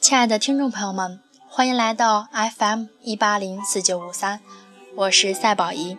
亲爱的听众朋友们，欢迎来到 FM 一八零四九五三，我是赛宝仪。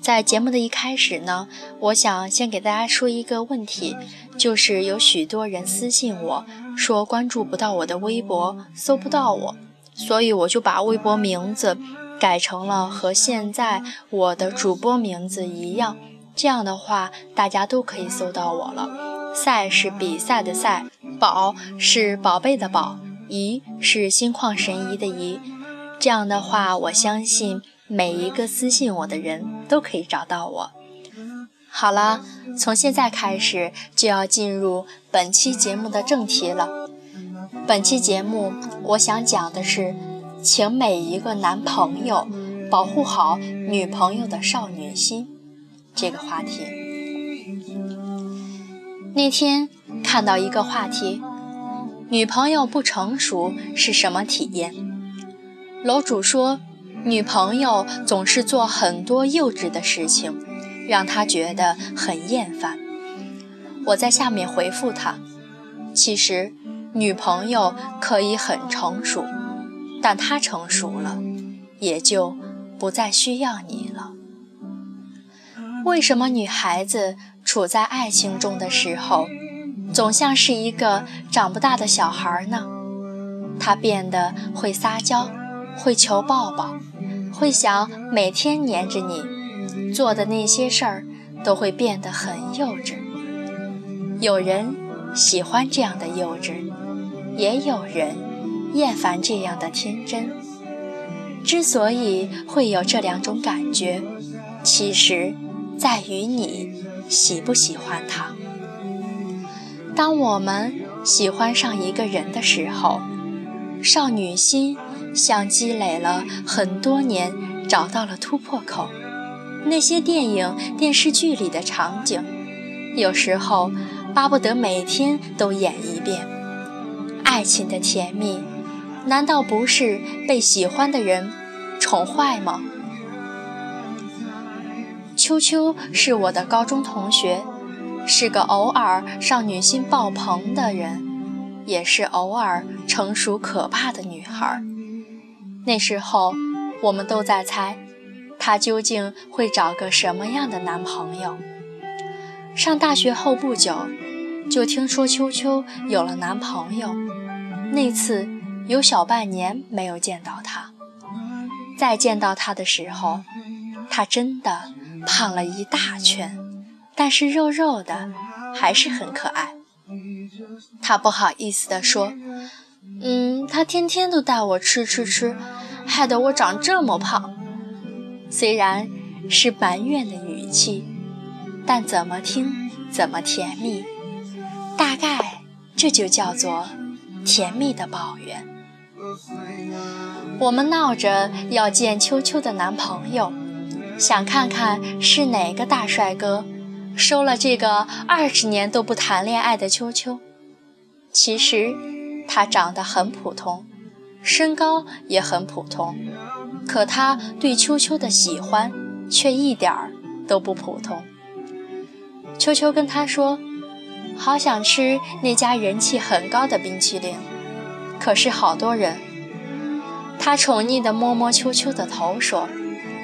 在节目的一开始呢，我想先给大家说一个问题，就是有许多人私信我说关注不到我的微博，搜不到我，所以我就把微博名字改成了和现在我的主播名字一样，这样的话大家都可以搜到我了。赛是比赛的赛，宝是宝贝的宝。疑是心旷神怡的怡，这样的话，我相信每一个私信我的人都可以找到我。好了，从现在开始就要进入本期节目的正题了。本期节目我想讲的是，请每一个男朋友保护好女朋友的少女心这个话题。那天看到一个话题。女朋友不成熟是什么体验？楼主说，女朋友总是做很多幼稚的事情，让他觉得很厌烦。我在下面回复他：其实女朋友可以很成熟，但她成熟了，也就不再需要你了。为什么女孩子处在爱情中的时候？总像是一个长不大的小孩呢，他变得会撒娇，会求抱抱，会想每天黏着你，做的那些事儿都会变得很幼稚。有人喜欢这样的幼稚，也有人厌烦这样的天真。之所以会有这两种感觉，其实在于你喜不喜欢他。当我们喜欢上一个人的时候，少女心像积累了很多年，找到了突破口。那些电影、电视剧里的场景，有时候巴不得每天都演一遍。爱情的甜蜜，难道不是被喜欢的人宠坏吗？秋秋是我的高中同学。是个偶尔少女心爆棚的人，也是偶尔成熟可怕的女孩。那时候，我们都在猜，她究竟会找个什么样的男朋友。上大学后不久，就听说秋秋有了男朋友。那次有小半年没有见到他，再见到他的时候，他真的胖了一大圈。但是肉肉的，还是很可爱。他不好意思地说：“嗯，他天天都带我吃吃吃，害得我长这么胖。”虽然是埋怨的语气，但怎么听怎么甜蜜。大概这就叫做甜蜜的抱怨。我们闹着要见秋秋的男朋友，想看看是哪个大帅哥。收了这个二十年都不谈恋爱的秋秋，其实他长得很普通，身高也很普通，可他对秋秋的喜欢却一点儿都不普通。秋秋跟他说：“好想吃那家人气很高的冰淇淋，可是好多人。”他宠溺地摸摸秋秋的头说：“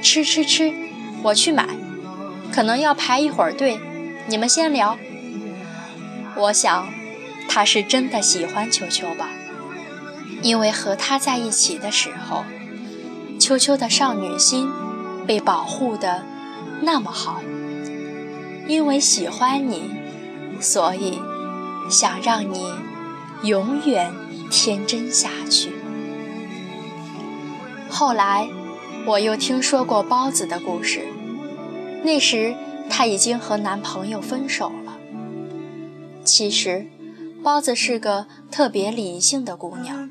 吃吃吃，我去买。”可能要排一会儿队，你们先聊。我想，他是真的喜欢秋秋吧，因为和他在一起的时候，秋秋的少女心被保护的那么好。因为喜欢你，所以想让你永远天真下去。后来，我又听说过包子的故事。那时，她已经和男朋友分手了。其实，包子是个特别理性的姑娘。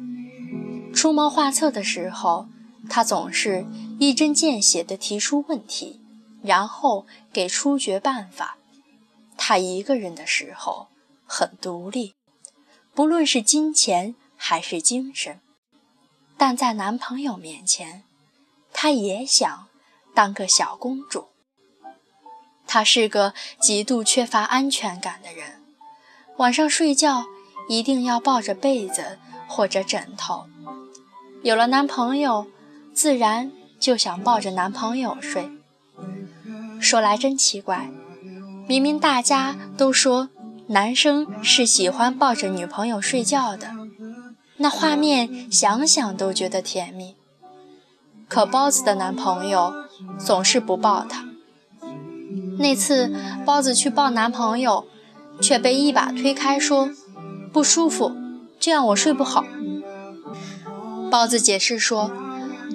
出谋划策的时候，她总是一针见血地提出问题，然后给出决办法。她一个人的时候很独立，不论是金钱还是精神。但在男朋友面前，她也想当个小公主。他是个极度缺乏安全感的人，晚上睡觉一定要抱着被子或者枕头。有了男朋友，自然就想抱着男朋友睡。说来真奇怪，明明大家都说男生是喜欢抱着女朋友睡觉的，那画面想想都觉得甜蜜。可包子的男朋友总是不抱她。那次包子去抱男朋友，却被一把推开，说不舒服，这样我睡不好。包子解释说：“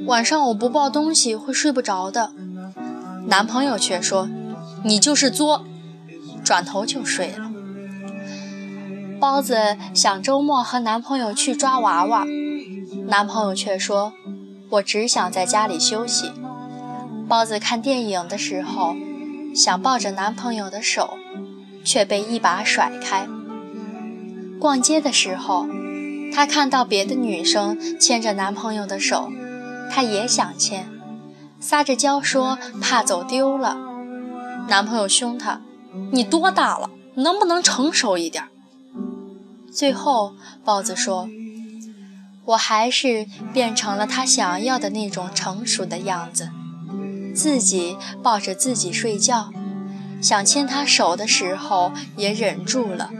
晚上我不抱东西会睡不着的。”男朋友却说：“你就是作。”转头就睡了。包子想周末和男朋友去抓娃娃，男朋友却说：“我只想在家里休息。”包子看电影的时候，想抱着男朋友的手，却被一把甩开。逛街的时候。她看到别的女生牵着男朋友的手，她也想牵，撒着娇说怕走丢了。男朋友凶她：“你多大了？能不能成熟一点？”最后，豹子说：“我还是变成了他想要的那种成熟的样子，自己抱着自己睡觉，想牵他手的时候也忍住了。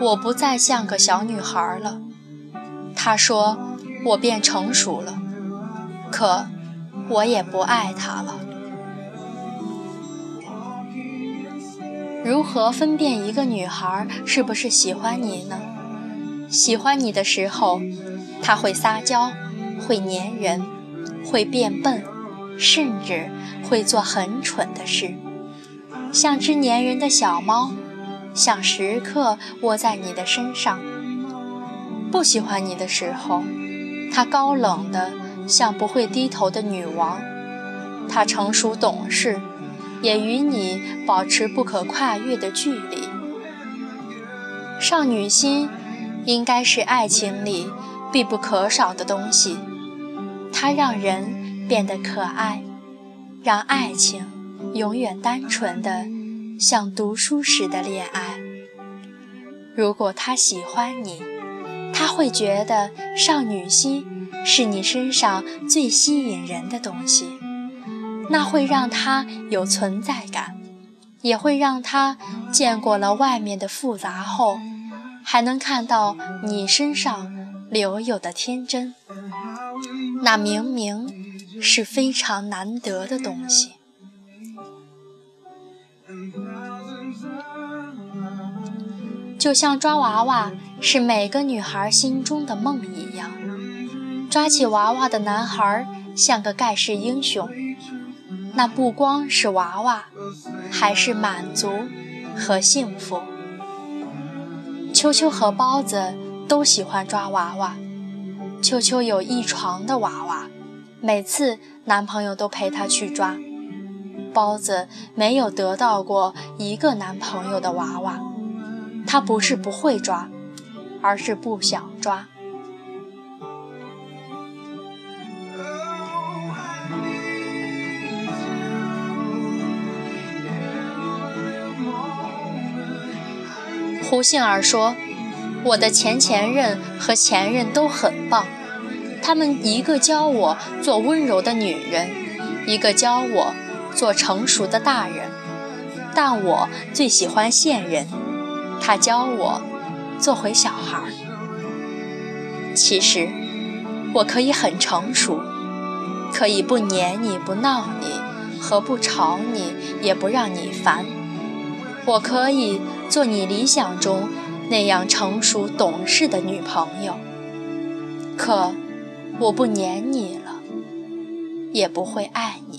我不再像个小女孩了。”他说：“我变成熟了，可我也不爱他了。如何分辨一个女孩是不是喜欢你呢？喜欢你的时候，她会撒娇，会粘人，会变笨，甚至会做很蠢的事，像只粘人的小猫，想时刻窝在你的身上。”不喜欢你的时候，它高冷的像不会低头的女王。它成熟懂事，也与你保持不可跨越的距离。少女心应该是爱情里必不可少的东西，它让人变得可爱，让爱情永远单纯的像读书时的恋爱。如果他喜欢你，他会觉得少女心是你身上最吸引人的东西，那会让他有存在感，也会让他见过了外面的复杂后，还能看到你身上留有的天真，那明明是非常难得的东西。就像抓娃娃是每个女孩心中的梦一样，抓起娃娃的男孩像个盖世英雄。那不光是娃娃，还是满足和幸福。秋秋和包子都喜欢抓娃娃，秋秋有一床的娃娃，每次男朋友都陪她去抓。包子没有得到过一个男朋友的娃娃。他不是不会抓，而是不想抓。胡杏儿说：“我的前前任和前任都很棒，他们一个教我做温柔的女人，一个教我做成熟的大人，但我最喜欢现任。”他教我做回小孩。其实我可以很成熟，可以不黏你不闹你，和不吵你也不让你烦。我可以做你理想中那样成熟懂事的女朋友。可我不粘你了，也不会爱你。